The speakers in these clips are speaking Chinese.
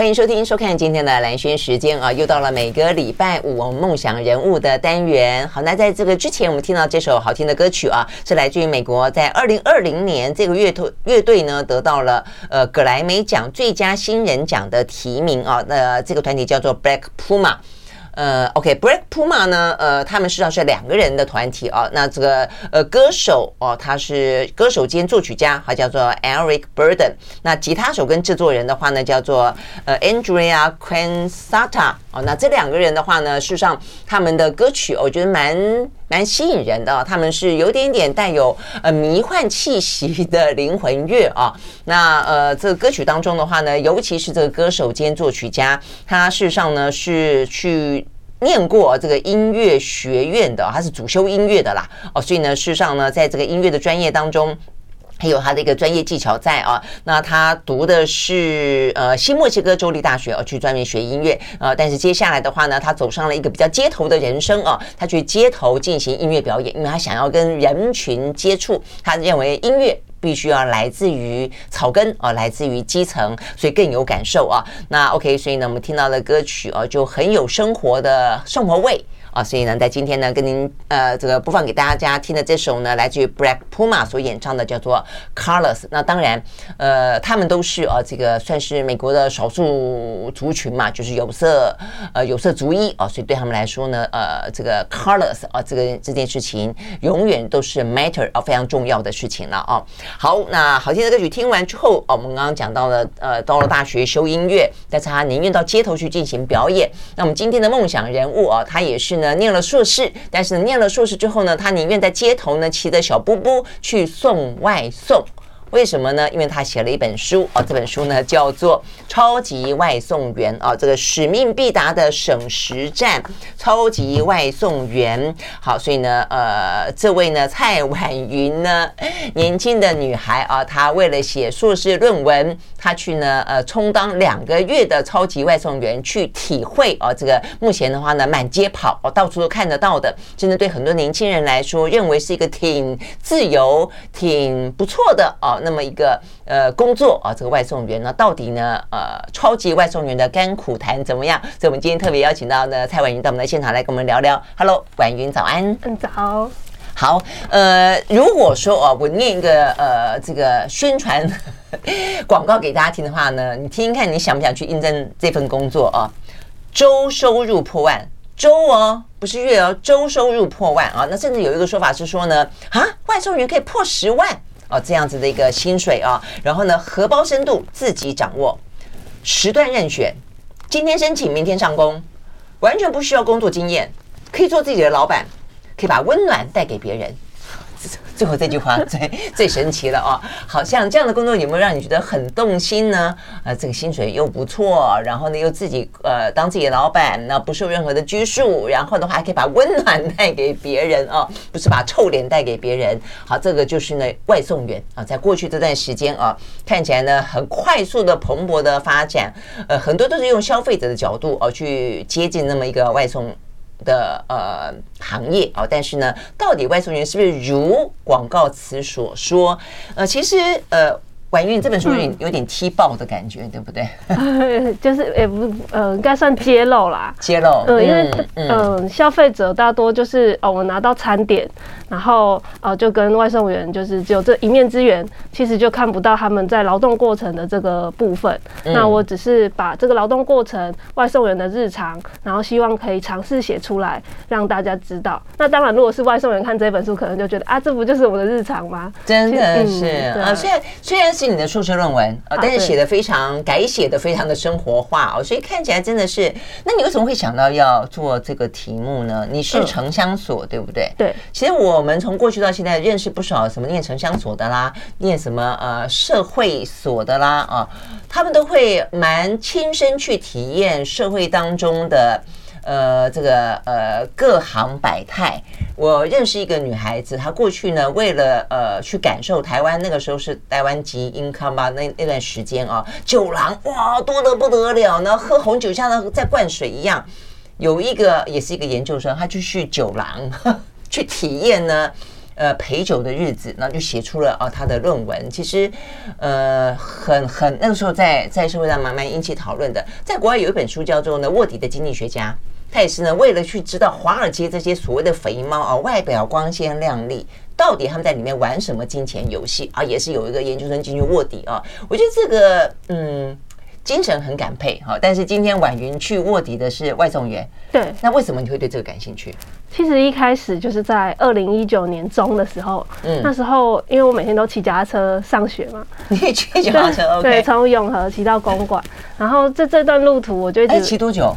欢迎收听、收看今天的蓝轩时间啊，又到了每个礼拜五我们梦想人物的单元。好，那在这个之前，我们听到这首好听的歌曲啊，是来自于美国，在二零二零年这个乐团乐队呢得到了呃格莱美奖最佳新人奖的提名啊。那这个团体叫做 Black Puma。呃，OK，Black Puma 呢，呃，他们实际上是两个人的团体啊。那这个呃歌手哦，他是歌手兼作曲家，他叫做 Eric Burden。那吉他手跟制作人的话呢，叫做呃 Andrea Quensata。哦，那这两个人的话呢，事实上他们的歌曲，我觉得蛮蛮吸引人的。他们是有点点带有呃迷幻气息的灵魂乐啊。那呃，这个歌曲当中的话呢，尤其是这个歌手兼作曲家，他事实上呢是去念过这个音乐学院的，他是主修音乐的啦。哦，所以呢，事实上呢，在这个音乐的专业当中。还有他的一个专业技巧在啊，那他读的是呃新墨西哥州立大学啊，去专门学音乐啊，但是接下来的话呢，他走上了一个比较街头的人生啊，他去街头进行音乐表演，因为他想要跟人群接触，他认为音乐必须要来自于草根啊，来自于基层，所以更有感受啊。那 OK，所以呢，我们听到的歌曲啊，就很有生活的 生活味。啊，所以呢，在今天呢，跟您呃这个播放给大家听的这首呢，来自于 Black Puma 所演唱的，叫做《Colors》。那当然，呃，他们都是啊，这个算是美国的少数族群嘛，就是有色呃有色族裔啊，所以对他们来说呢，呃，这个 Colors 啊，这个这件事情永远都是 matter 啊，非常重要的事情了啊。好，那好听的歌曲听完之后，啊，我们刚刚讲到了，呃，到了大学修音乐，但是他宁愿到街头去进行表演。那我们今天的梦想人物啊，他也是。呢，念了硕士，但是，念了硕士之后呢，他宁愿在街头呢骑着小波波去送外送。为什么呢？因为他写了一本书哦，这本书呢叫做《超级外送员》啊，这个使命必达的省时战，超级外送员。好，所以呢，呃，这位呢蔡婉云呢，年轻的女孩啊，她为了写硕士论文，她去呢，呃，充当两个月的超级外送员，去体会啊，这个目前的话呢，满街跑，到处都看得到的，真的对很多年轻人来说，认为是一个挺自由、挺不错的哦。那么一个呃工作啊，这个外送员呢，到底呢呃超级外送员的甘苦谈怎么样？所以我们今天特别邀请到呢蔡婉云到我们的现场来跟我们聊聊。Hello，婉云早安。嗯，早。好，呃，如果说哦，我念一个呃这个宣传广告给大家听的话呢，你听听看，你想不想去应征这份工作啊？周收入破万，周哦，不是月哦，周收入破万啊。那甚至有一个说法是说呢，啊，外送员可以破十万。哦，这样子的一个薪水啊，然后呢，荷包深度自己掌握，时段任选，今天申请，明天上工，完全不需要工作经验，可以做自己的老板，可以把温暖带给别人。最后这句话最最神奇了哦，好像这样的工作有没有让你觉得很动心呢？呃，这个薪水又不错，然后呢又自己呃当自己的老板，那不受任何的拘束，然后的话还可以把温暖带给别人啊，不是把臭脸带给别人。好，这个就是呢外送员啊，在过去这段时间啊，看起来呢很快速的蓬勃的发展，呃，很多都是用消费者的角度哦去接近那么一个外送。的呃行业哦，但是呢，到底外送员是不是如广告词所说？呃，其实呃。婉云，这本书有点有点踢爆的感觉，嗯、对不对？就是也不呃，应该算揭露啦。揭露，呃，因为嗯、呃，消费者大多就是哦，我拿到餐点，然后呃，就跟外送员就是只有这一面之缘，其实就看不到他们在劳动过程的这个部分。嗯、那我只是把这个劳动过程、外送员的日常，然后希望可以尝试写出来，让大家知道。那当然，如果是外送员看这本书，可能就觉得啊，这不就是我的日常吗？真的是、嗯、啊，虽然虽然。是你的硕士论文啊，但是写的非常改写的非常的生活化哦，所以看起来真的是。那你为什么会想到要做这个题目呢？你是城乡所对不对？对。其实我们从过去到现在认识不少什么念城乡所的啦，念什么呃社会所的啦啊，他们都会蛮亲身去体验社会当中的。呃，这个呃，各行百态。我认识一个女孩子，她过去呢，为了呃去感受台湾那个时候是台湾籍 income 吧，那那段时间啊，酒廊哇多得不得了呢，喝红酒像在灌水一样。有一个也是一个研究生，他就去酒廊 去体验呢，呃陪酒的日子，然后就写出了啊他的论文。其实呃很很那个时候在在社会上蛮蛮引起讨论的。在国外有一本书叫做呢卧底的经济学家。他也是呢，为了去知道华尔街这些所谓的肥猫啊，外表光鲜亮丽，到底他们在里面玩什么金钱游戏啊？也是有一个研究生进去卧底啊。我觉得这个嗯，精神很感佩哈。但是今天婉云去卧底的是外送员，对。那为什么你会对这个感兴趣？其实一开始就是在二零一九年中的时候，嗯，那时候因为我每天都骑脚踏车上学嘛，你也骑脚踏车？对，从永和骑到公馆，然后这这段路途我就一直骑多久？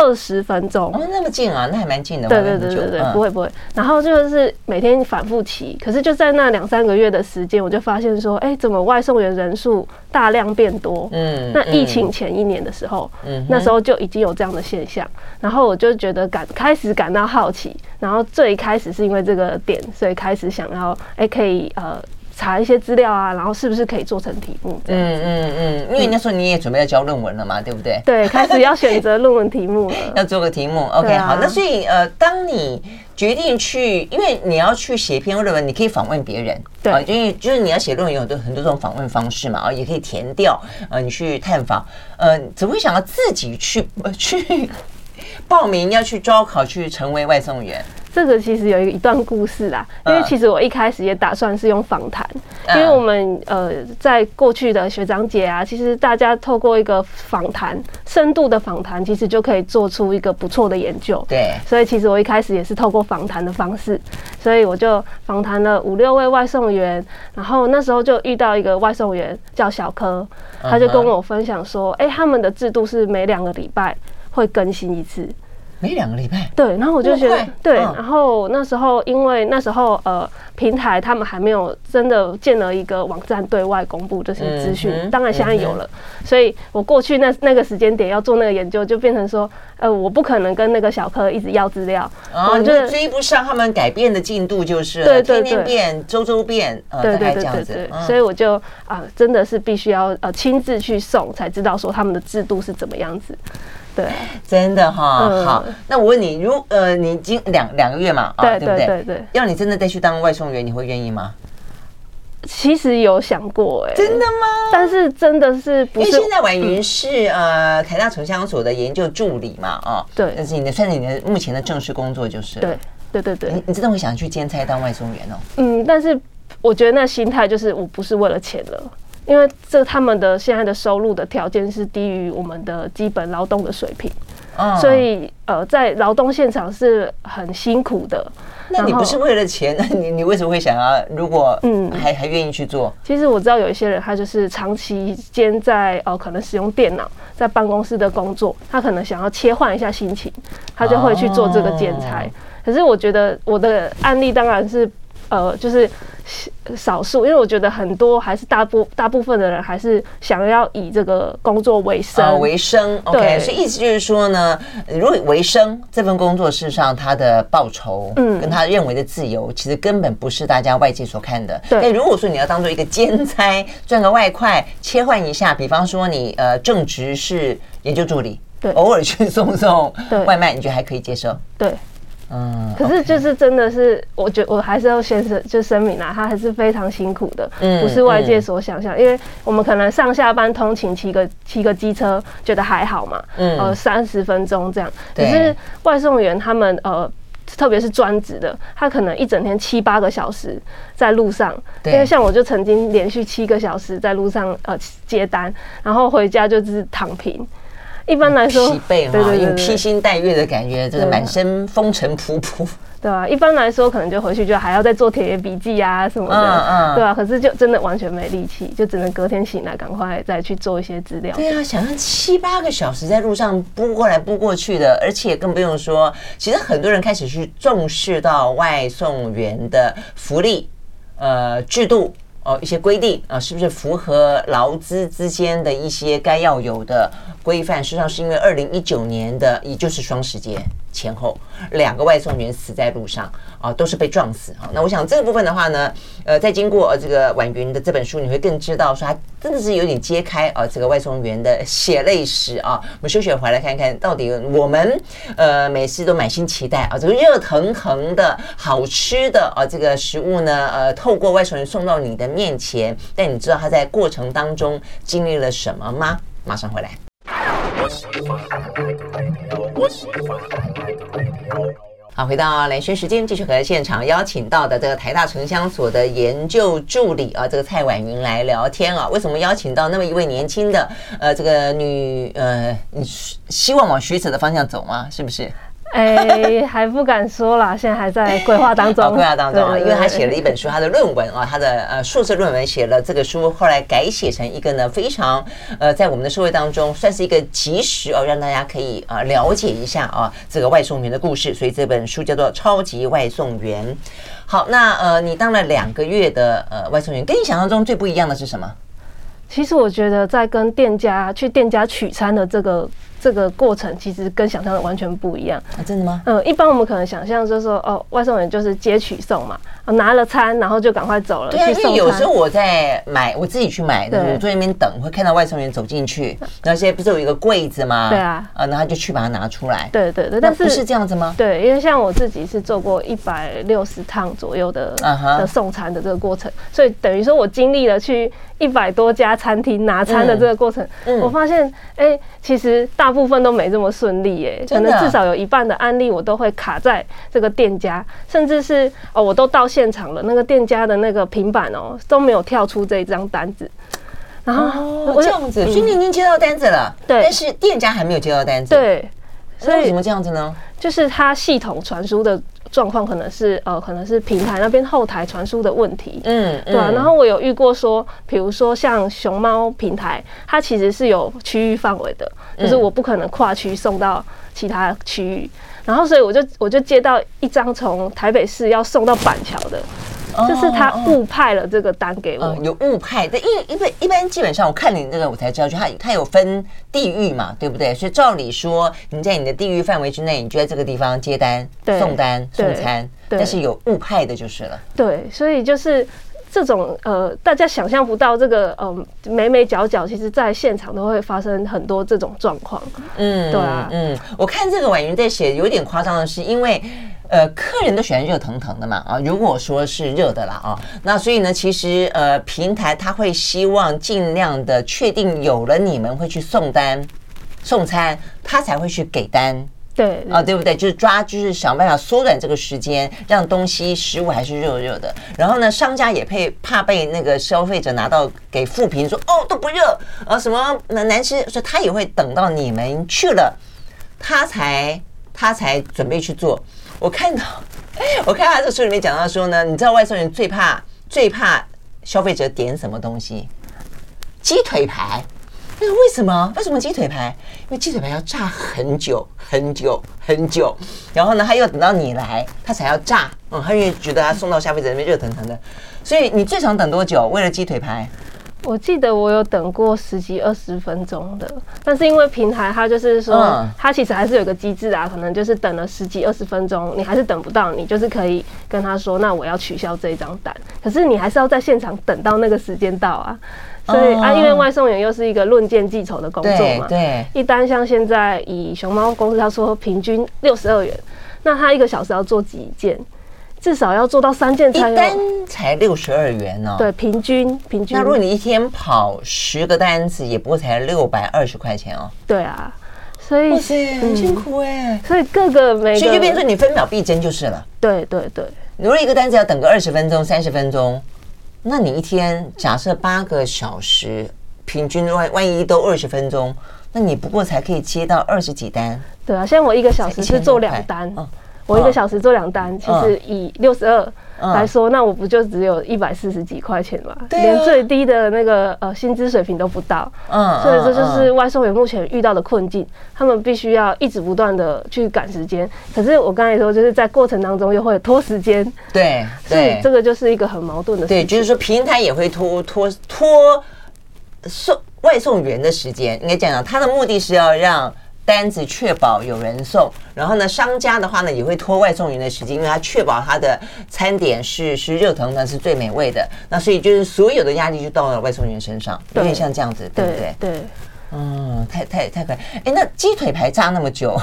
二十分钟哦，那么近啊，那还蛮近的。对对对对对，不会不会。然后就是每天反复骑，可是就在那两三个月的时间，我就发现说，哎，怎么外送员人数大量变多？嗯，那疫情前一年的时候，嗯，那时候就已经有这样的现象。然后我就觉得感开始感到好奇，然后最开始是因为这个点，所以开始想要，哎，可以呃。查一些资料啊，然后是不是可以做成题目？嗯嗯嗯，因为那时候你也准备要交论文了嘛，对不对？对，开始要选择论文题目了，要做个题目。OK，好，那所以呃，当你决定去，因为你要去写一篇论文，你可以访问别人，对，因为就是你要写论文有很多很多种访问方式嘛，啊，也可以填掉，呃，你去探访，呃，怎么会想到自己去呃去报名要去招考去成为外送员？这个其实有一一段故事啦，因为其实我一开始也打算是用访谈，因为我们呃在过去的学长姐啊，其实大家透过一个访谈，深度的访谈，其实就可以做出一个不错的研究。对，所以其实我一开始也是透过访谈的方式，所以我就访谈了五六位外送员，然后那时候就遇到一个外送员叫小柯，他就跟我分享说，哎，他们的制度是每两个礼拜会更新一次。每两个礼拜，对，然后我就觉得对，然后那时候因为那时候呃平台他们还没有真的建了一个网站对外公布这些资讯，当然现在有了，所以我过去那那个时间点要做那个研究，就变成说呃我不可能跟那个小柯一直要资料，哦，你就追不上他们改变的进度，就是对对对，天天变，周周变，对对对对对，所以我就啊真的是必须要呃亲自去送，才知道说他们的制度是怎么样子。对，真的哈，嗯、好。那我问你，如呃，你已经两两个月嘛，啊，对不对？对对对。要你真的再去当外送员，你会愿意吗？其实有想过，哎，真的吗？但是真的是不是？因为现在婉云是呃台大城乡所的研究助理嘛，啊，对。但是你的算是你的目前的正式工作就是，对对对对。你你真的会想去兼差当外送员哦？嗯，但是我觉得那心态就是我不是为了钱了。因为这他们的现在的收入的条件是低于我们的基本劳动的水平，所以呃，在劳动现场是很辛苦的。那你不是为了钱，那 你你为什么会想要？如果嗯还还愿意去做？其实我知道有一些人，他就是长期间在呃可能使用电脑在办公室的工作，他可能想要切换一下心情，他就会去做这个兼差。可是我觉得我的案例当然是。呃，就是少数，因为我觉得很多还是大部大部分的人还是想要以这个工作为生为生。OK，所以意思就是说呢，如果为生这份工作，事实上他的报酬，嗯，跟他认为的自由，其实根本不是大家外界所看的。对，那如果说你要当做一个兼差赚个外快，切换一下，比方说你呃正职是研究助理，对，偶尔去 送送外卖，你觉得还可以接受？对。嗯，可是就是真的是，我觉我还是要先声就声明啊，他还是非常辛苦的，不是外界所想象。因为我们可能上下班通勤骑个骑个机车，觉得还好嘛，呃，三十分钟这样。可是外送员他们呃，特别是专职的，他可能一整天七八个小时在路上，因为像我就曾经连续七个小时在路上呃接单，然后回家就是躺平。一般来说，疲惫哈，有披星戴月的感觉，就是满身风尘仆仆。对啊，一般来说可能就回去就还要再做田野笔记啊什么的，嗯嗯，对啊，可是就真的完全没力气，就只能隔天醒来赶快再去做一些资料。对啊，想象七八个小时在路上拨过来拨过去的，而且更不用说，其实很多人开始去重视到外送员的福利，呃，制度。哦，一些规定啊，是不是符合劳资之间的一些该要有的规范？实际上是因为二零一九年的，也就是双十节。前后两个外送员死在路上啊，都是被撞死啊。那我想这个部分的话呢，呃，在经过这个婉云的这本书，你会更知道说，他真的是有点揭开啊，这个外送员的血泪史啊。我们休息回来看看到底我们呃每次都满心期待啊，这个热腾腾的好吃的啊这个食物呢，呃，透过外送员送到你的面前，但你知道他在过程当中经历了什么吗？马上回来。好，回到兰萱时间，继续和现场邀请到的这个台大城乡所的研究助理啊，这个蔡婉云来聊天啊。为什么邀请到那么一位年轻的呃这个女呃，你希望往学者的方向走吗？是不是？哎、欸，还不敢说啦，现在还在规划当中。规划当中啊，因为他写了一本书，他的论文啊，他的呃硕士论文写了这个书，后来改写成一个呢非常呃在我们的社会当中算是一个及时哦，让大家可以啊了解一下啊这个外送员的故事。所以这本书叫做《超级外送员》。好，那呃你当了两个月的呃外送员，跟你想象中最不一样的是什么？其实我觉得在跟店家去店家取餐的这个。这个过程其实跟想象的完全不一样。啊，真的吗？嗯，一般我们可能想象就是说，哦，外送员就是接取送嘛，拿了餐然后就赶快走了。对啊，因为有时候我在买，我自己去买，我坐在那边等，会看到外送员走进去，然后现在不是有一个柜子吗？对啊，啊，然后就去把它拿出来。对对对，但是不是这样子吗？对，因为像我自己是做过一百六十趟左右的的送餐的这个过程，所以等于说我经历了去一百多家餐厅拿餐的这个过程，我发现，哎，其实大部分都没这么。顺利哎，可能至少有一半的案例我都会卡在这个店家，甚至是哦，我都到现场了，那个店家的那个平板哦都没有跳出这一张单子，然后这样子，所以你已经接到单子了，对，但是店家还没有接到单子，对，所以为什么这样子呢？就是它系统传输的。状况可能是呃，可能是平台那边后台传输的问题，嗯，对啊。然后我有遇过说，比如说像熊猫平台，它其实是有区域范围的，就是我不可能跨区送到其他区域。然后所以我就我就接到一张从台北市要送到板桥的。就是他误派了这个单给我，有误派的，因为一般一般基本上我看你这个我才知道，就他他有分地域嘛，对不对？所以照理说，你在你的地域范围之内，你就在这个地方接单、送单、送餐，但是有误派的就是了。对，所以就是这种呃，大家想象不到这个嗯，眉眉角角，其实在现场都会发生很多这种状况。嗯，对啊，嗯，我看这个婉云在写有点夸张的是，因为。呃，客人都喜欢热腾腾的嘛啊，如果说是热的啦啊，那所以呢，其实呃，平台他会希望尽量的确定有了你们会去送单、送餐，他才会去给单，对啊，对不对？就是抓，就是想办法缩短这个时间，让东西食物还是热热的。然后呢，商家也配怕被那个消费者拿到给负评说哦都不热啊什么难难吃，所以他也会等到你们去了，他才他才准备去做。我看到，我看他这书里面讲到说呢，你知道外送员最怕最怕消费者点什么东西？鸡腿排。那为什么？为什么鸡腿排？因为鸡腿排要炸很久很久很久，然后呢，他又等到你来，他才要炸。嗯，他因为觉得他送到消费者那边热腾腾的，所以你最长等多久？为了鸡腿排？我记得我有等过十几二十分钟的，但是因为平台它就是说，它其实还是有个机制啊，可能就是等了十几二十分钟，你还是等不到，你就是可以跟他说，那我要取消这一张单。可是你还是要在现场等到那个时间到啊，所以啊，因为外送员又是一个论件计酬的工作嘛，对，一单像现在以熊猫公司他说平均六十二元，那他一个小时要做几件？至少要做到三件才有，一单才六十二元呢。对，平均平均。那如果你一天跑十个单子，也不过才六百二十块钱哦。对啊，所以很辛苦哎。所以各个每个，所以就变成你分秒必争就是了。对对对。如果一个单子要等个二十分钟、三十分钟，那你一天假设八个小时，平均万万一都二十分钟，那你不过才可以接到二十几单。对啊，现在我一个小时是做两单。我一个小时做两单，其实以六十二来说，那我不就只有一百四十几块钱嘛？连最低的那个呃薪资水平都不到。嗯，所以这就是外送员目前遇到的困境，他们必须要一直不断的去赶时间。可是我刚才说，就是在过程当中又会拖时间。对，所以这个就是一个很矛盾的。对，就是说平台也会拖拖拖送外送员的时间。应该讲讲，他的目的是要让。单子确保有人送，然后呢，商家的话呢也会拖外送员的时间，因为他确保他的餐点是是热腾腾，是最美味的。那所以就是所有的压力就到了外送员身上，有点像这样子，对不对？对，对嗯，太太太可爱。哎，那鸡腿排炸那么久，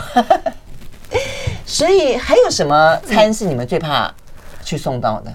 所以还有什么餐是你们最怕去送到的？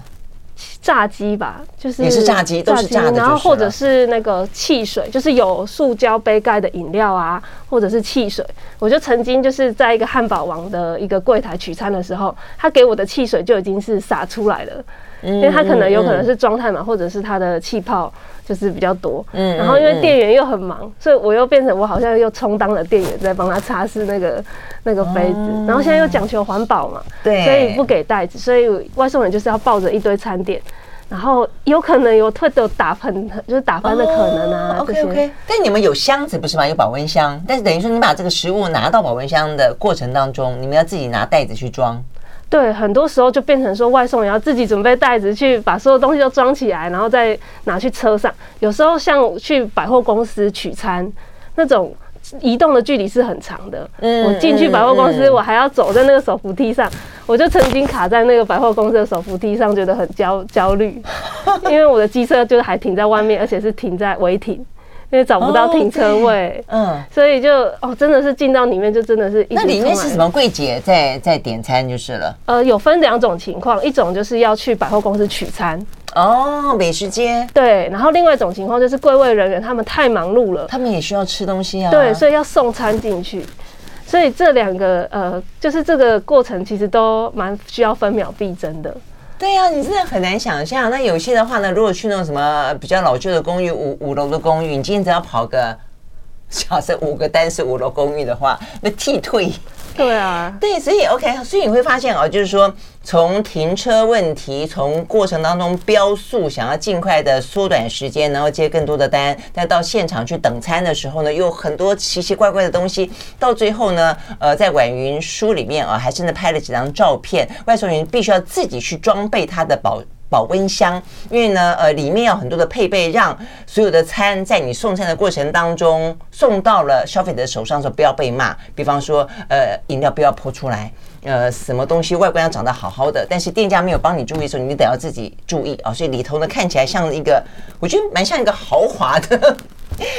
炸鸡吧，就是也是炸鸡，都是炸的。然后或者是那个汽水，就是有塑胶杯盖的饮料啊，或者是汽水。我就曾经就是在一个汉堡王的一个柜台取餐的时候，他给我的汽水就已经是洒出来了，因为他可能有可能是装太满，或者是他的气泡就是比较多。嗯，然后因为店员又很忙，所以我又变成我好像又充当了店员，在帮他擦拭那个那个杯子。然后现在又讲求环保嘛，对，所以不给袋子，所以外送员就是要抱着一堆餐点。然后有可能有特的打喷，就是打翻的可能啊。Oh, OK OK，但你们有箱子不是吗？有保温箱，但是等于说你把这个食物拿到保温箱的过程当中，你们要自己拿袋子去装。对，很多时候就变成说外送员要自己准备袋子去把所有东西都装起来，然后再拿去车上。有时候像去百货公司取餐那种。移动的距离是很长的，嗯，我进去百货公司，我还要走在那个手扶梯上，我就曾经卡在那个百货公司的手扶梯上，觉得很焦焦虑，因为我的机车就是还停在外面，而且是停在违停，因为找不到停车位，嗯，所以就哦，真的是进到里面就真的是，那里面是什么柜姐在在点餐就是了，呃，有分两种情况，一种就是要去百货公司取餐。哦，美食街。对，然后另外一种情况就是柜位人员他们太忙碌了，他们也需要吃东西啊，对，所以要送餐进去，所以这两个呃，就是这个过程其实都蛮需要分秒必争的。对呀、啊，你真的很难想象。那有些的话呢，如果去那种什么比较老旧的公寓，五五楼的公寓，你今天只要跑个假设五个单是五楼公寓的话，那替退。对啊，对，所以 OK，所以你会发现哦，就是说从停车问题，从过程当中标速，想要尽快的缩短时间，然后接更多的单，再到现场去等餐的时候呢，又很多奇奇怪怪的东西，到最后呢，呃，在婉云书里面啊，还真的拍了几张照片，外送员必须要自己去装备他的保。保温箱，因为呢，呃，里面有很多的配备，让所有的餐在你送餐的过程当中送到了消费者手上的时候不要被骂。比方说，呃，饮料不要泼出来，呃，什么东西外观要长得好好的，但是店家没有帮你注意的时候，你得要自己注意啊。所以里头呢，看起来像一个，我觉得蛮像一个豪华的，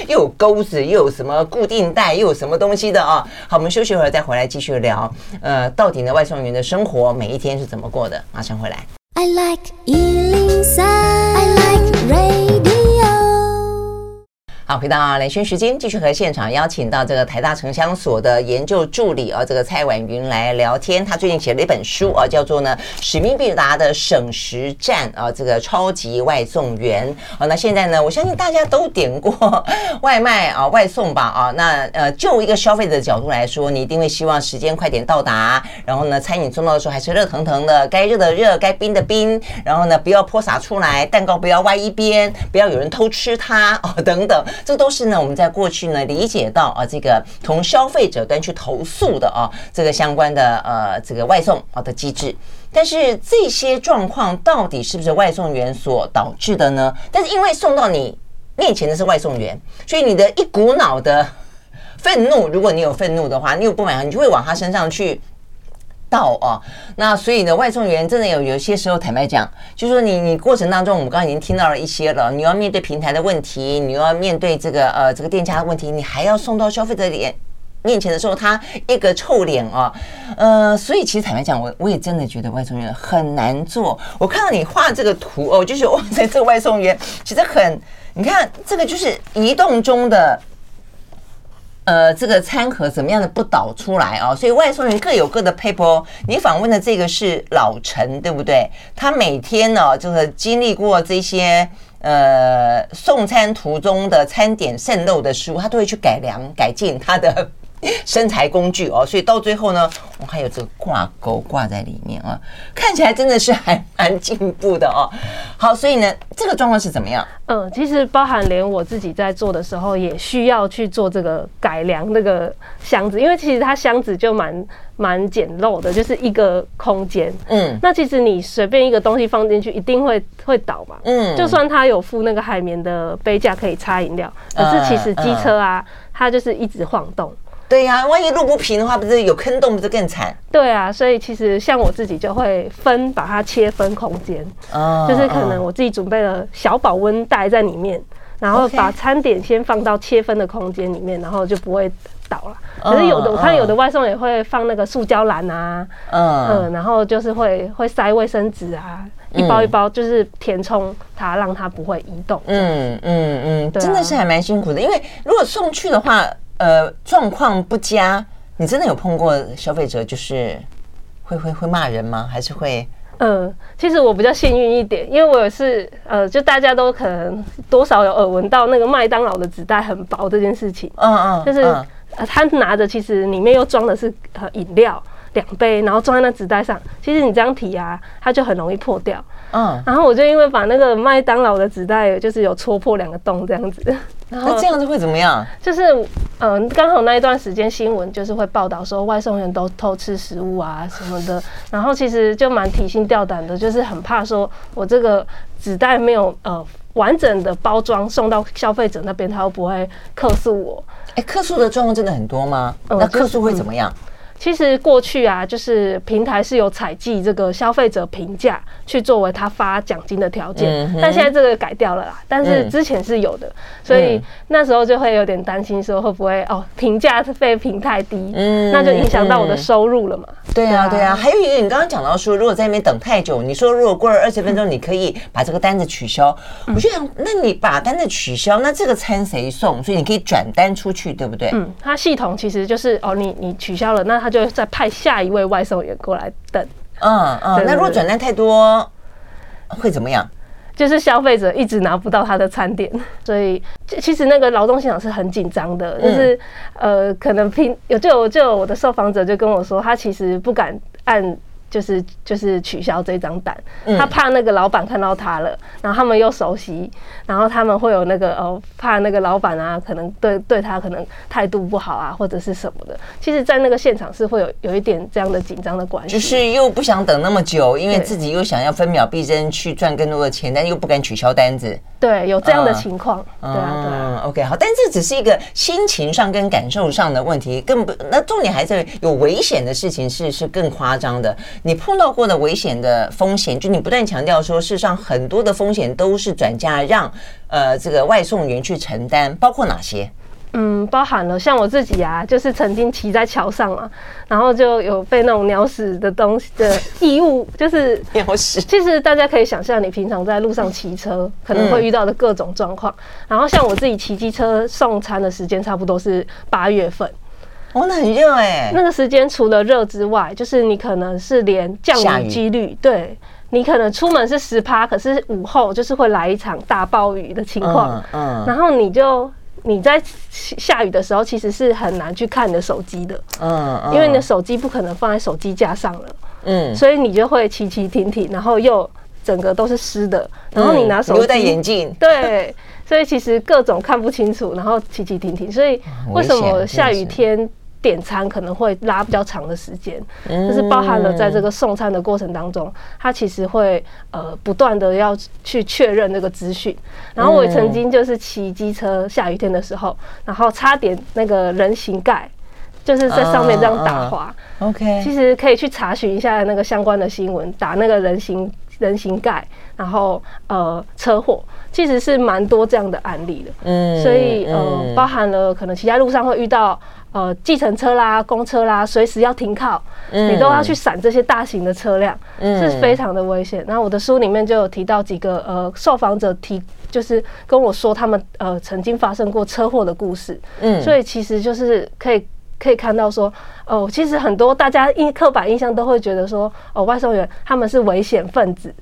又有钩子，又有什么固定带，又有什么东西的啊。好，我们休息一会儿再回来继续聊。呃，到底呢，外送员的生活每一天是怎么过的？马上回来。I like 103, I like radio 好，回到兰萱时间，继续和现场邀请到这个台大城乡所的研究助理啊，这个蔡婉云来聊天。他最近写了一本书啊，叫做呢《使命必达的省时战》啊，这个超级外送员啊。那现在呢，我相信大家都点过外卖啊，外送吧啊。那呃，就一个消费者的角度来说，你一定会希望时间快点到达，然后呢，餐饮送到的时候还是热腾腾的，该热的热，该冰的冰，然后呢，不要泼洒出来，蛋糕不要歪一边，不要有人偷吃它哦，等等。这都是呢，我们在过去呢理解到啊，这个从消费者端去投诉的啊，这个相关的呃这个外送啊的机制。但是这些状况到底是不是外送员所导致的呢？但是因为送到你面前的是外送员，所以你的一股脑的愤怒，如果你有愤怒的话，你有不满，你就会往他身上去。到哦，那所以呢，外送员真的有有些时候，坦白讲，就是说你你过程当中，我们刚刚已经听到了一些了，你要面对平台的问题，你要面对这个呃这个店家的问题，你还要送到消费者脸面前的时候，他一个臭脸啊，呃，所以其实坦白讲，我我也真的觉得外送员很难做。我看到你画这个图哦，就是哇塞，这个外送员其实很，你看这个就是移动中的。呃，这个餐盒怎么样的不倒出来哦？所以外送员各有各的 paper。你访问的这个是老陈，对不对？他每天呢，就是经历过这些呃送餐途中的餐点渗漏的失误，他都会去改良改进他的 生财工具哦，所以到最后呢，我还有这个挂钩挂在里面啊，看起来真的是还蛮进步的哦。好，所以呢，这个状况是怎么样？嗯，其实包含连我自己在做的时候，也需要去做这个改良那个箱子，因为其实它箱子就蛮蛮简陋的，就是一个空间。嗯，那其实你随便一个东西放进去，一定会会倒嘛。嗯，就算它有附那个海绵的杯架可以插饮料，可是其实机车啊，它就是一直晃动。对呀、啊，万一路不平的话，不是有坑洞，不是更惨？对啊，所以其实像我自己就会分，把它切分空间，哦、就是可能我自己准备了小保温袋在里面，然后把餐点先放到切分的空间里面，然后就不会倒了。可是有的我看有的外送也会放那个塑胶篮啊，嗯，嗯，然后就是会会塞卫生纸啊，一包一包就是填充它，让它不会移动。嗯嗯嗯，真的是还蛮辛苦的，因为如果送去的话。呃，状况不佳，你真的有碰过消费者就是会会会骂人吗？还是会？嗯，其实我比较幸运一点，因为我也是呃，就大家都可能多少有耳闻到那个麦当劳的纸袋很薄这件事情。嗯嗯，就是他拿着，其实里面又装的是呃饮料两杯，然后装在那纸袋上，其实你这样提啊，它就很容易破掉。嗯，然后我就因为把那个麦当劳的纸袋就是有戳破两个洞这样子。那这样子会怎么样？就是，嗯，刚好那一段时间新闻就是会报道说外送员都偷吃食物啊什么的，然后其实就蛮提心吊胆的，就是很怕说我这个纸袋没有呃完整的包装送到消费者那边，他会不会客诉我？哎，客诉的状况真的很多吗？那客诉会怎么样？其实过去啊，就是平台是有采集这个消费者评价去作为他发奖金的条件，但现在这个改掉了啦。但是之前是有的，所以那时候就会有点担心，说会不会哦评价费评太低，嗯，那就影响到我的收入了嘛。对啊，对啊。还有一个，你刚刚讲到说，如果在那边等太久，你说如果过了二十分钟，你可以把这个单子取消。我就想，那你把单子取消，那这个餐谁送？所以你可以转单出去，对不对？嗯，它系统其实就是哦，你你取消了，那它。就再派下一位外送员过来等。嗯嗯，那如果转单太多会怎么样？就是消费者一直拿不到他的餐点，所以其实那个劳动现场是很紧张的。就是呃，可能拼有就有就有我的受访者就跟我说，他其实不敢按。就是就是取消这张单，他怕那个老板看到他了，然后他们又熟悉，然后他们会有那个哦，怕那个老板啊，可能对对他可能态度不好啊，或者是什么的。其实，在那个现场是会有有一点这样的紧张的关系，就是又不想等那么久，因为自己又想要分秒必争去赚更多的钱，但又不敢取消单子。对，有这样的情况。对啊，对啊。OK，好，但这只是一个心情上跟感受上的问题，更不那重点还是有危险的事情是是更夸张的。你碰到过的危险的风险，就你不断强调说，事实上很多的风险都是转嫁让呃这个外送员去承担，包括哪些？嗯，包含了像我自己啊，就是曾经骑在桥上啊，然后就有被那种鸟屎的东西的异物，就是 鸟屎。其实大家可以想象，你平常在路上骑车可能会遇到的各种状况。然后像我自己骑机车送餐的时间，差不多是八月份。哦，那很热哎！那个时间除了热之外，就是你可能是连降雨几率，对，你可能出门是十趴，可是午后就是会来一场大暴雨的情况。嗯，然后你就你在下雨的时候，其实是很难去看你的手机的。嗯，因为你的手机不可能放在手机架上了。嗯，所以你就会骑骑停停，然后又整个都是湿的。然后你拿手机，又戴眼镜，对，所以其实各种看不清楚，然后骑骑停停。所以为什么下雨天？点餐可能会拉比较长的时间，就是包含了在这个送餐的过程当中，他其实会呃不断的要去确认那个资讯。然后我也曾经就是骑机车下雨天的时候，然后差点那个人行盖就是在上面这样打滑。OK，其实可以去查询一下那个相关的新闻，打那个人行人行盖，然后呃车祸其实是蛮多这样的案例的。嗯，所以呃包含了可能骑在路上会遇到。呃，计程车啦、公车啦，随时要停靠，嗯、你都要去闪这些大型的车辆，嗯、是非常的危险。然后我的书里面就有提到几个呃，受访者提就是跟我说他们呃曾经发生过车祸的故事，嗯，所以其实就是可以可以看到说，哦、呃，其实很多大家印刻板印象都会觉得说，哦、呃，外送员他们是危险分子。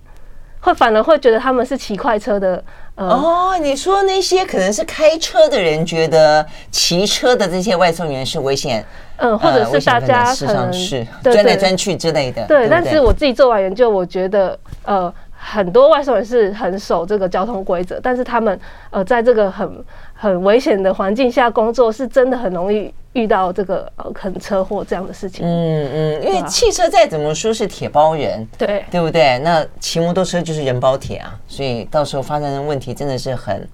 会反而会觉得他们是骑快车的。呃、哦，你说那些可能是开车的人觉得骑车的这些外送员是危险，嗯，或者是大家可能是钻来钻去之类的。对，对，但是我自己做完研究，我觉得呃。很多外送员是很守这个交通规则，但是他们呃，在这个很很危险的环境下工作，是真的很容易遇到这个呃，可能车祸这样的事情。嗯嗯，因为汽车再怎么说是铁包人，对对不对？那骑摩托车就是人包铁啊，所以到时候发生的问题真的是很，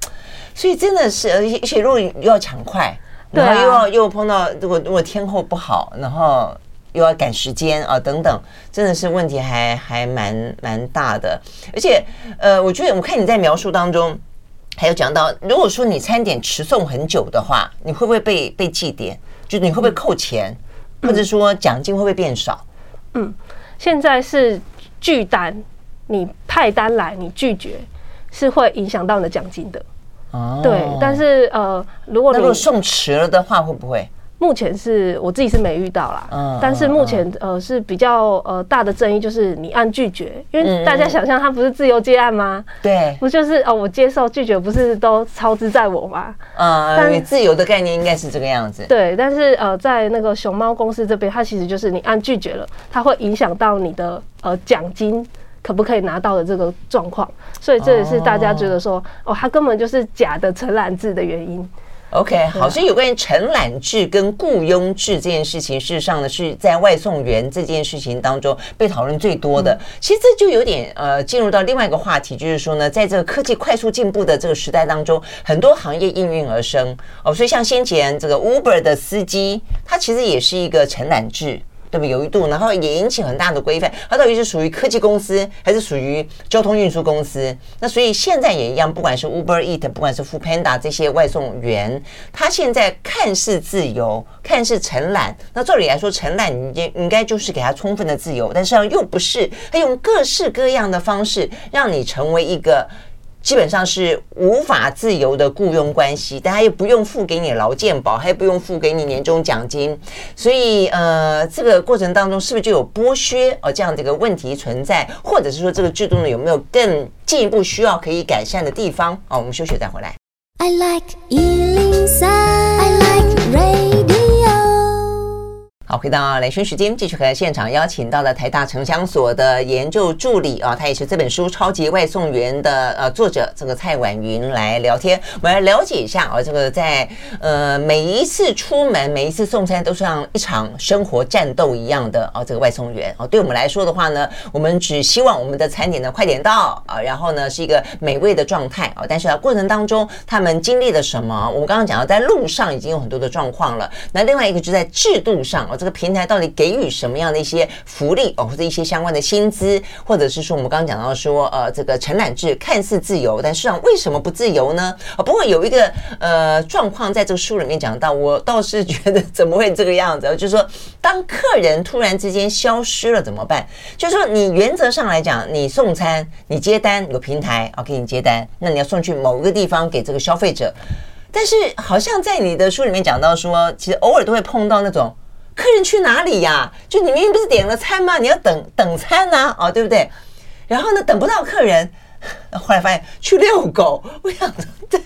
所以真的是而且而且如果又要抢快，然后又要又碰到如果如果天候不好，然后。又要赶时间啊，等等，真的是问题还还蛮蛮大的。而且，呃，我觉得我看你在描述当中，还有讲到，如果说你餐点迟送很久的话，你会不会被被记点？就你会不会扣钱，或者说奖金会不会变少？嗯，现在是拒单，你派单来你拒绝，是会影响到你的奖金的。哦，对，但是呃，如果如果送迟了的话，会不会？目前是我自己是没遇到啦，嗯，但是目前呃是比较呃大的争议就是你按拒绝，因为大家想象它不是自由接案吗？对，不就是哦我接受拒绝不是都操之在我吗？嗯，你自由的概念应该是这个样子。对，但是呃在那个熊猫公司这边，它其实就是你按拒绝了，它会影响到你的呃奖金可不可以拿到的这个状况，所以这也是大家觉得说哦它根本就是假的承揽制的原因。OK，好，所以有关于承揽制跟雇佣制这件事情，事实上呢是在外送员这件事情当中被讨论最多的。其实这就有点呃进入到另外一个话题，就是说呢，在这个科技快速进步的这个时代当中，很多行业应运而生哦。所以像先前这个 Uber 的司机，他其实也是一个承揽制。对不？有一度，然后也引起很大的规范。它到底是属于科技公司，还是属于交通运输公司？那所以现在也一样，不管是 Uber Eat，不管是 f o o Panda 这些外送员，他现在看似自由，看似承揽。那照理来说，承揽应应该就是给他充分的自由，但实际上又不是。他用各式各样的方式让你成为一个。基本上是无法自由的雇佣关系，大家又不用付给你劳健保，还不用付给你年终奖金，所以呃，这个过程当中是不是就有剥削哦这样的一个问题存在，或者是说这个制度呢有没有更进一步需要可以改善的地方？哦，我们休息再回来。I like 103, I like 回到兰萱时间，继续和现场邀请到了台大城乡所的研究助理啊，他也是这本书《超级外送员》的呃作者，这个蔡婉云来聊天，我们来了解一下啊，这个在呃每一次出门，每一次送餐都像一场生活战斗一样的啊，这个外送员啊，对我们来说的话呢，我们只希望我们的餐点呢快点到啊，然后呢是一个美味的状态啊，但是啊过程当中他们经历了什么？我们刚刚讲到在路上已经有很多的状况了，那另外一个就在制度上啊。这个平台到底给予什么样的一些福利哦，或者一些相关的薪资，或者是说我们刚刚讲到说，呃，这个承揽制看似自由，但实际上为什么不自由呢？啊，不过有一个呃状况在这个书里面讲到，我倒是觉得怎么会这个样子？就是说，当客人突然之间消失了怎么办？就是说，你原则上来讲，你送餐，你接单有平台啊，给你接单，那你要送去某个地方给这个消费者，但是好像在你的书里面讲到说，其实偶尔都会碰到那种。客人去哪里呀？就你明明不是点了餐吗？你要等等餐呐，哦，对不对？然后呢，等不到客人，后来发现去遛狗。我想说，这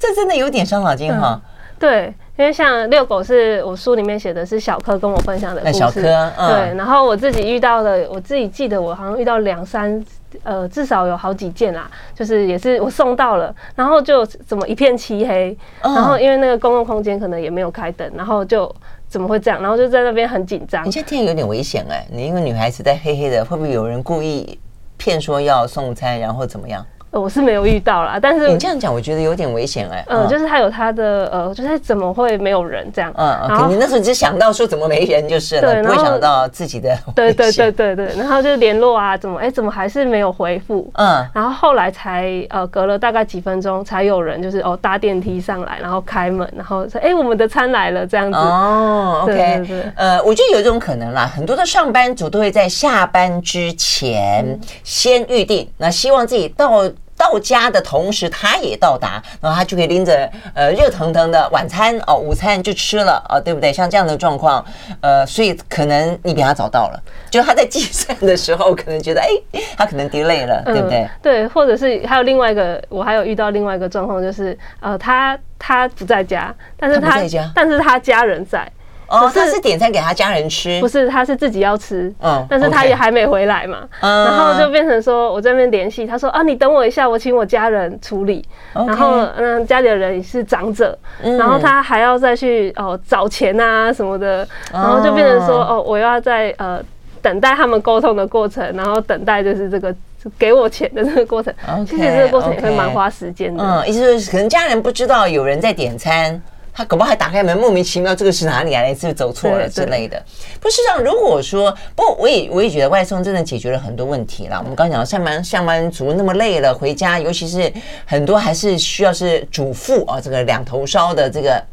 这真的有点伤脑筋哈。对，因为像遛狗是我书里面写的是小柯跟我分享的故事。小柯，对。然后我自己遇到的，我自己记得我好像遇到两三，呃，至少有好几件啦。就是也是我送到了，然后就怎么一片漆黑，然后因为那个公共空间可能也没有开灯，然后就。怎么会这样？然后就在那边很紧张。你现在听有点危险哎、你一个女孩子在黑黑的，会不会有人故意骗说要送餐，然后怎么样？我是没有遇到啦，但是你这样讲，我觉得有点危险哎。嗯，就是他有他的呃，就是怎么会没有人这样？嗯，然后你那时候只想到说怎么没人就是了，不会想到自己的。对对对对对，然后就联络啊，怎么哎怎么还是没有回复？嗯，然后后来才呃隔了大概几分钟，才有人就是哦搭电梯上来，然后开门，然后说哎我们的餐来了这样子。哦，OK，呃，我觉得有一种可能啦，很多的上班族都会在下班之前先预定，那希望自己到。到家的同时，他也到达，然后他就可以拎着呃热腾腾的晚餐哦，午餐就吃了哦，对不对？像这样的状况，呃，所以可能你比他早到了，就他在计算的时候，可能觉得哎，他可能 delay 了，对不对？嗯、对，或者是还有另外一个，我还有遇到另外一个状况，就是呃，他他不在家，但是他，但是他家人在。哦，他是点餐给他家人吃，不是，他是自己要吃，嗯，但是他也还没回来嘛，嗯，然后就变成说我这边联系，他说啊，你等我一下，我请我家人处理，然后嗯，家里的人也是长者，然后他还要再去哦找钱啊什么的，然后就变成说哦，我要在呃等待他们沟通的过程，然后等待就是这个给我钱的这个过程，其实这个过程也会蛮花时间的，嗯，意思就是可能家人不知道有人在点餐。他搞不好还打开门，莫名其妙，这个是哪里来的？是不是走错了之类的？不是这样。如果说，不我也我也觉得外送真的解决了很多问题了。我们刚讲上班上班族那么累了，回家尤其是很多还是需要是主妇啊，这个两头烧的这个。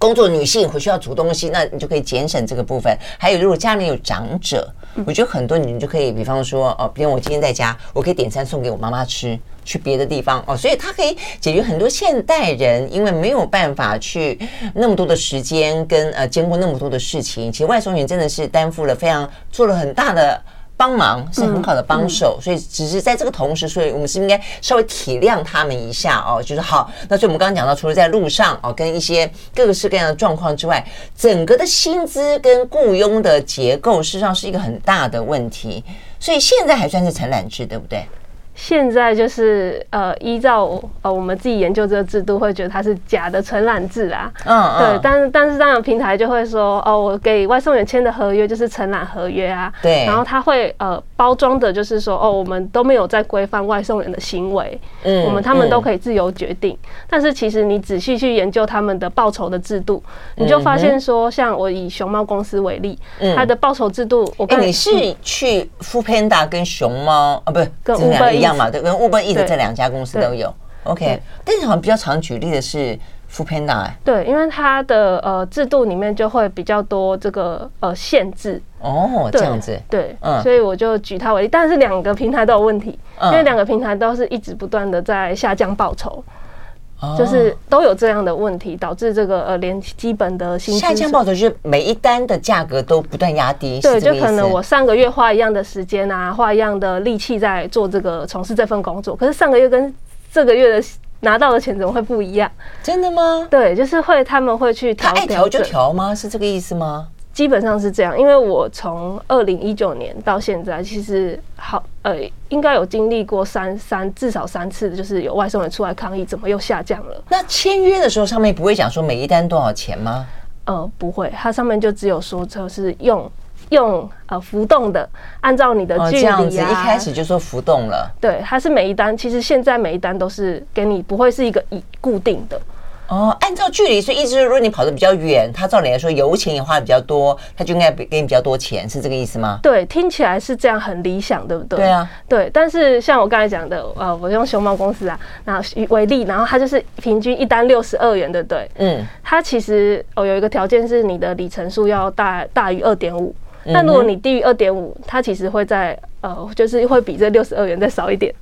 工作女性回去要煮东西，那你就可以节省这个部分。还有，如果家里有长者，我觉得很多你就可以，比方说哦，比如我今天在家，我可以点餐送给我妈妈吃，去别的地方哦，所以它可以解决很多现代人因为没有办法去那么多的时间跟呃兼顾那么多的事情。其实外送员真的是担负了非常做了很大的。帮忙是很好的帮手，嗯嗯、所以只是在这个同时，所以我们是应该稍微体谅他们一下哦，就是好。那所以我们刚刚讲到，除了在路上哦，跟一些各个式各样的状况之外，整个的薪资跟雇佣的结构，事实上是一个很大的问题。所以现在还算是承揽制，对不对？现在就是呃，依照呃我们自己研究这个制度，会觉得它是假的承揽制啊。嗯嗯。对，但是但是当然平台就会说，哦，我给外送员签的合约就是承揽合约啊。对。然后他会呃包装的就是说，哦，我们都没有在规范外送员的行为，嗯，我们他们都可以自由决定。但是其实你仔细去研究他们的报酬的制度，你就发现说，像我以熊猫公司为例，它的报酬制度，我跟你是去 Foodpanda 跟熊猫啊，不是跟 Uber 一样。嘛，对，跟 Uber Eats 这两家公司都有，OK。但是好像比较常举例的是 Foodpanda 哎，对，因为它的呃制度里面就会比较多这个呃限制哦，这样子，对，嗯，所以我就举它为例。但是两个平台都有问题，因为两个平台都是一直不断的在下降报酬。就是都有这样的问题，导致这个呃，连基本的薪资下降报酬，就是每一单的价格都不断压低。对，就可能我上个月花一样的时间啊，花一样的力气在做这个从事这份工作，可是上个月跟这个月的拿到的钱怎么会不一样？真的吗？对，就是会他们会去调，他爱调就调吗？是这个意思吗？基本上是这样，因为我从二零一九年到现在，其实好呃，应该有经历过三三至少三次，就是有外送人出来抗议，怎么又下降了？那签约的时候上面不会讲说每一单多少钱吗？呃，不会，它上面就只有说这是用用呃浮动的，按照你的距离啊，这样子一开始就说浮动了。对，它是每一单，其实现在每一单都是给你不会是一个以固定的。哦，按照距离，所以意思是，如果你跑得比较远，他照理来说油钱也花的比较多，他就应该给你比较多钱，是这个意思吗？对，听起来是这样，很理想，对不对？对啊，对。但是像我刚才讲的，呃，我用熊猫公司啊，那为例，然后它就是平均一单六十二元，对不对？嗯。它其实哦有一个条件是你的里程数要大大于二点五，那如果你低于二点五，它其实会在呃就是会比这六十二元再少一点。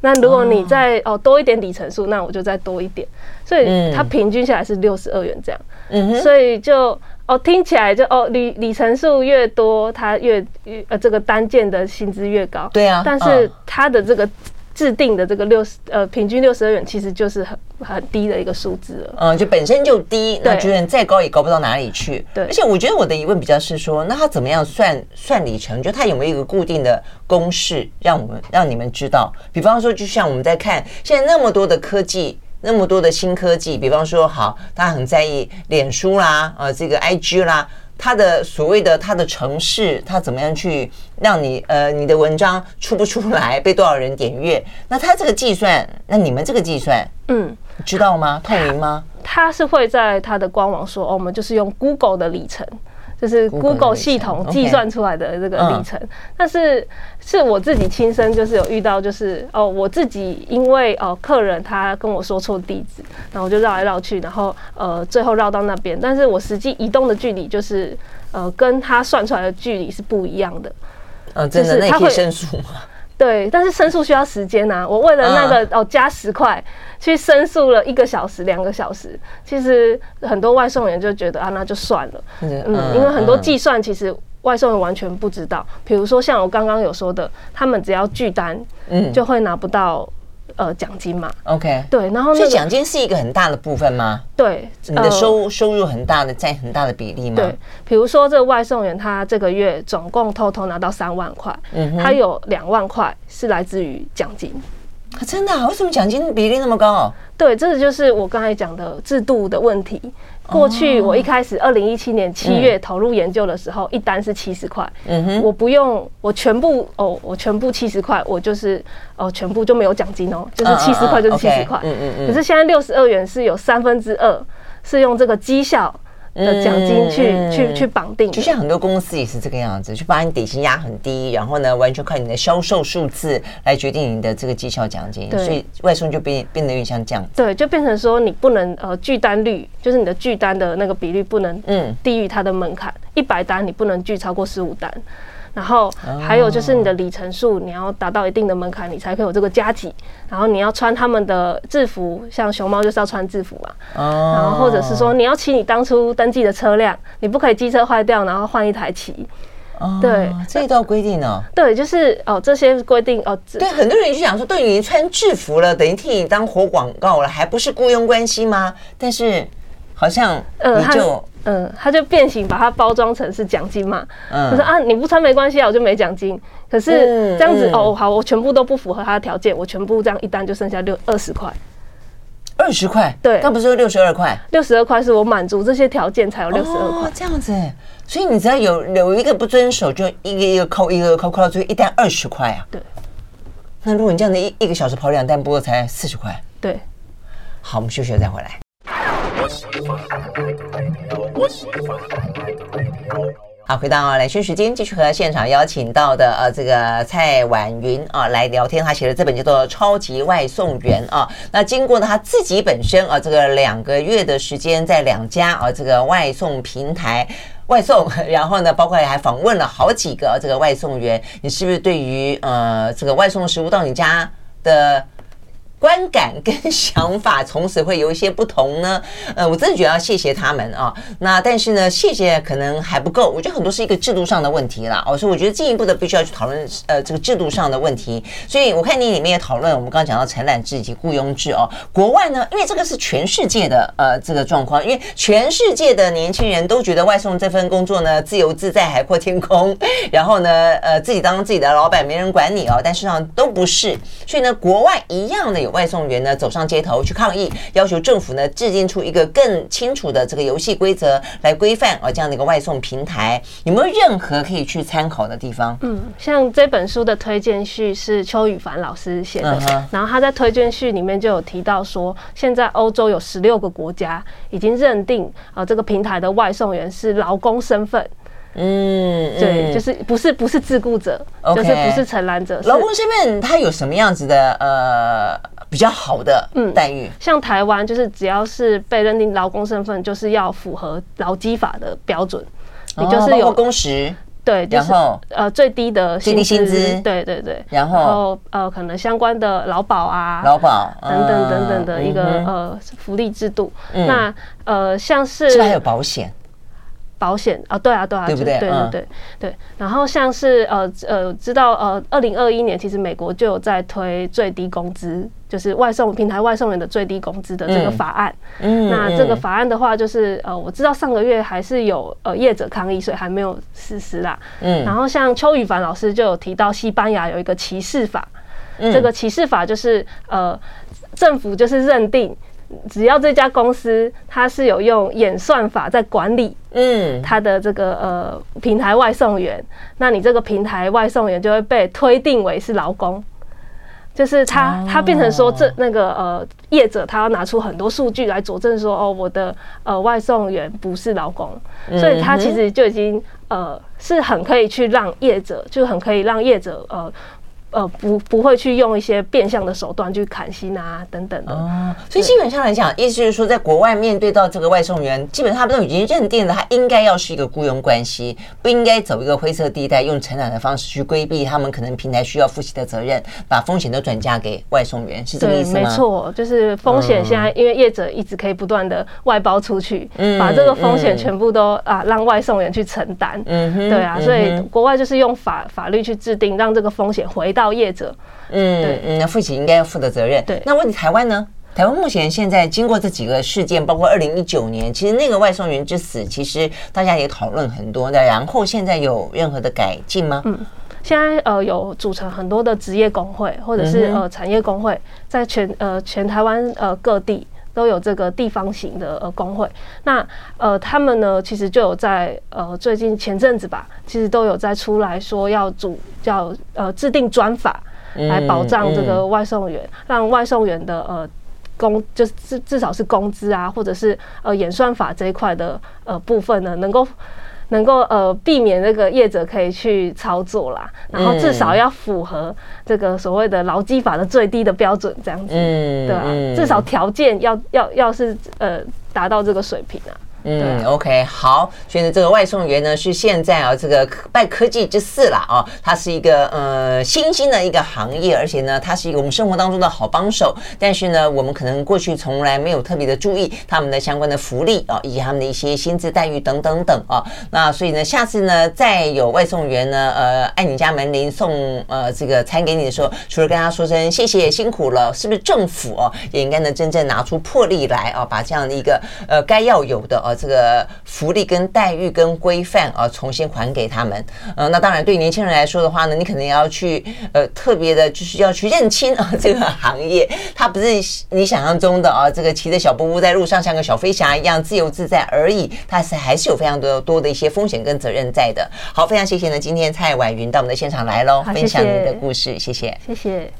那如果你再哦多一点里程数，那我就再多一点，所以它平均下来是六十二元这样。嗯哼，所以就哦听起来就哦里里程数越多，它越越呃这个单件的薪资越高。对啊，但是它的这个。制定的这个六十呃平均六十二元，其实就是很很低的一个数字了。嗯，就本身就低，那觉得再高也高不到哪里去。对，而且我觉得我的疑问比较是说，那他怎么样算算里程？就他有没有一个固定的公式，让我们让你们知道？比方说，就像我们在看现在那么多的科技，那么多的新科技，比方说，好，大家很在意脸书啦，呃，这个 IG 啦。它的所谓的它的城市，它怎么样去让你呃你的文章出不出来，被多少人点阅？那它这个计算，那你们这个计算，嗯，知道吗？透明吗？它是会在它的官网说，哦，我们就是用 Google 的里程。就是 Google 系统计算出来的这个里程，但是是我自己亲身就是有遇到，就是哦，我自己因为哦客人他跟我说错地址，然后我就绕来绕去，然后呃最后绕到那边，但是我实际移动的距离就是呃跟他算出来的距离是不一样的。嗯，真的，那可以申诉吗？对，但是申诉需要时间呐、啊。我为了那个、嗯、哦加十块去申诉了一个小时、两个小时，其实很多外送员就觉得啊，那就算了。嗯，嗯，因为很多计算其实外送员完全不知道。比如说像我刚刚有说的，他们只要拒单，嗯，就会拿不到。呃，奖金嘛，OK，对，然后那奖金是一个很大的部分吗？对，你的收、呃、收入很大的，占很大的比例吗？对，比如说这个外送员他这个月总共偷偷拿到三万块，嗯，他有两万块是来自于奖金。啊、真的、啊？为什么奖金比例那么高？对，这个就是我刚才讲的制度的问题。过去我一开始二零一七年七月投入研究的时候，嗯、一单是七十块，嗯哼，我不用我全部哦，我全部七十块，我就是哦，全部就没有奖金哦，就是七十块就是七十块，嗯嗯嗯。可是现在六十二元是有三分之二是用这个绩效。的奖金去、嗯、去去绑定，就像很多公司也是这个样子，去把你底薪压很低，然后呢，完全靠你的销售数字来决定你的这个绩效奖金，所以外送就变变得有点像这样子。对，就变成说你不能呃拒单率，就是你的拒单的那个比率不能嗯低于它的门槛，一百单你不能拒超过十五单。然后还有就是你的里程数，你要达到一定的门槛，你才可以有这个加给。然后你要穿他们的制服，像熊猫就是要穿制服嘛。然后或者是说你要骑你当初登记的车辆，你不可以机车坏掉然后换一台骑。对，这一道规定呢？对，就是哦这些规定哦。对，很多人就想说，对你穿制服了，等于替你当活广告了，还不是雇佣关系吗？但是好像你就。嗯，他就变形，把它包装成是奖金嘛。嗯，他说啊，你不穿没关系啊，我就没奖金。可是这样子、嗯嗯、哦，好，我全部都不符合他的条件，我全部这样一单就剩下六二十块。二十块？对，那不是六十二块？六十二块是我满足这些条件才有六十二块。哦，这样子，所以你只要有有一个不遵守，就一个一个扣，一个扣，扣到最后一单二十块啊。对。那如果你这样子一一个小时跑两单，不过才四十块。对。好，我们休息了再回来。好，回到兰萱时间，继续和现场邀请到的呃这个蔡婉云啊来聊天。他写的这本叫做《超级外送员》啊，那经过呢他自己本身啊这个两个月的时间，在两家啊这个外送平台外送，然后呢包括还访问了好几个这个外送员，你是不是对于呃这个外送食物到你家的？观感跟想法从此会有一些不同呢。呃，我真的觉得要谢谢他们啊。那但是呢，谢谢可能还不够。我觉得很多是一个制度上的问题啦。哦，所以我觉得进一步的必须要去讨论呃这个制度上的问题。所以我看你里面也讨论，我们刚刚讲到承揽制以及雇佣制哦。国外呢，因为这个是全世界的呃这个状况，因为全世界的年轻人都觉得外送这份工作呢自由自在、海阔天空，然后呢呃自己当自己的老板，没人管你哦。但事实上都不是。所以呢，国外一样的有。外送员呢走上街头去抗议，要求政府呢制定出一个更清楚的这个游戏规则来规范啊这样的一个外送平台，有没有任何可以去参考的地方？嗯，像这本书的推荐序是邱宇凡老师写的，嗯，然后他在推荐序里面就有提到说，现在欧洲有十六个国家已经认定啊这个平台的外送员是劳工身份。嗯，对，就是不是不是自雇者就是不是承揽者。劳工身份他有什么样子的呃比较好的待遇？嗯、像台湾就是只要是被认定劳工身份，就是要符合劳基法的标准，哦、你就是有工时，对，就是呃最低的最低薪资，对对对，然后然后呃可能相关的劳保啊，劳保等等等等的一个、嗯、呃福利制度。嗯、那呃像是是不是还有保险？保险啊，对啊，对啊，对不对？对对对对。然后像是呃呃，知道呃，二零二一年其实美国就有在推最低工资，就是外送平台外送员的最低工资的这个法案。嗯。那这个法案的话，就是呃，我知道上个月还是有呃业者抗议，所以还没有实施啦。嗯。然后像邱宇凡老师就有提到，西班牙有一个歧视法。嗯。这个歧视法就是呃，政府就是认定。只要这家公司它是有用演算法在管理，嗯，它的这个呃平台外送员，那你这个平台外送员就会被推定为是劳工，就是他他变成说这那个呃业者他要拿出很多数据来佐证说哦我的呃外送员不是劳工，所以他其实就已经呃是很可以去让业者就很可以让业者呃。呃，不不会去用一些变相的手段去砍薪啊等等的。哦，所以基本上来讲，意思就是说，在国外面对到这个外送员，基本上他们都已经认定了，他应该要是一个雇佣关系，不应该走一个灰色地带，用承揽的方式去规避他们可能平台需要负起的责任，把风险都转嫁给外送员，是这个意思吗？没错，就是风险现在因为业者一直可以不断的外包出去，嗯，把这个风险全部都啊让外送员去承担。嗯哼，对啊，所以国外就是用法法律去制定，让这个风险回到业者。嗯，对，嗯，那负起应该要负的责任。对，那问题台湾呢？台湾目前现在经过这几个事件，包括二零一九年，其实那个外送员之死，其实大家也讨论很多的。然后现在有任何的改进吗？嗯，现在呃有组成很多的职业工会，或者是呃产业工会，在全呃全台湾呃各地都有这个地方型的呃工会。那呃他们呢，其实就有在呃最近前阵子吧，其实都有在出来说要主叫呃制定专法。来保障这个外送员，让外送员的呃工，就是至至少是工资啊，或者是呃演算法这一块的呃部分呢，能够能够呃避免那个业者可以去操作啦，然后至少要符合这个所谓的劳基法的最低的标准，这样子，对吧？至少条件要要要是呃达到这个水平啊。嗯，OK，好，所以呢，这个外送员呢是现在啊，这个拜科技之赐了啊，它是一个呃新兴的一个行业，而且呢，它是一个我们生活当中的好帮手。但是呢，我们可能过去从来没有特别的注意他们的相关的福利啊，以及他们的一些薪资待遇等等等啊。那所以呢，下次呢，再有外送员呢，呃，按你家门铃送呃这个餐给你的时候，除了跟他说声谢谢辛苦了，是不是政府哦、啊、也应该呢真正拿出魄力来啊，把这样的一个呃该要有的啊。这个福利跟待遇跟规范啊，重新还给他们。呃，那当然对年轻人来说的话呢，你可能要去呃特别的，就是要去认清啊这个行业，它不是你想象中的啊，这个骑着小步步在路上像个小飞侠一样自由自在而已，它是还是有非常多多的一些风险跟责任在的。好，非常谢谢呢，今天蔡婉云到我们的现场来喽，分享你的故事，谢谢，谢谢。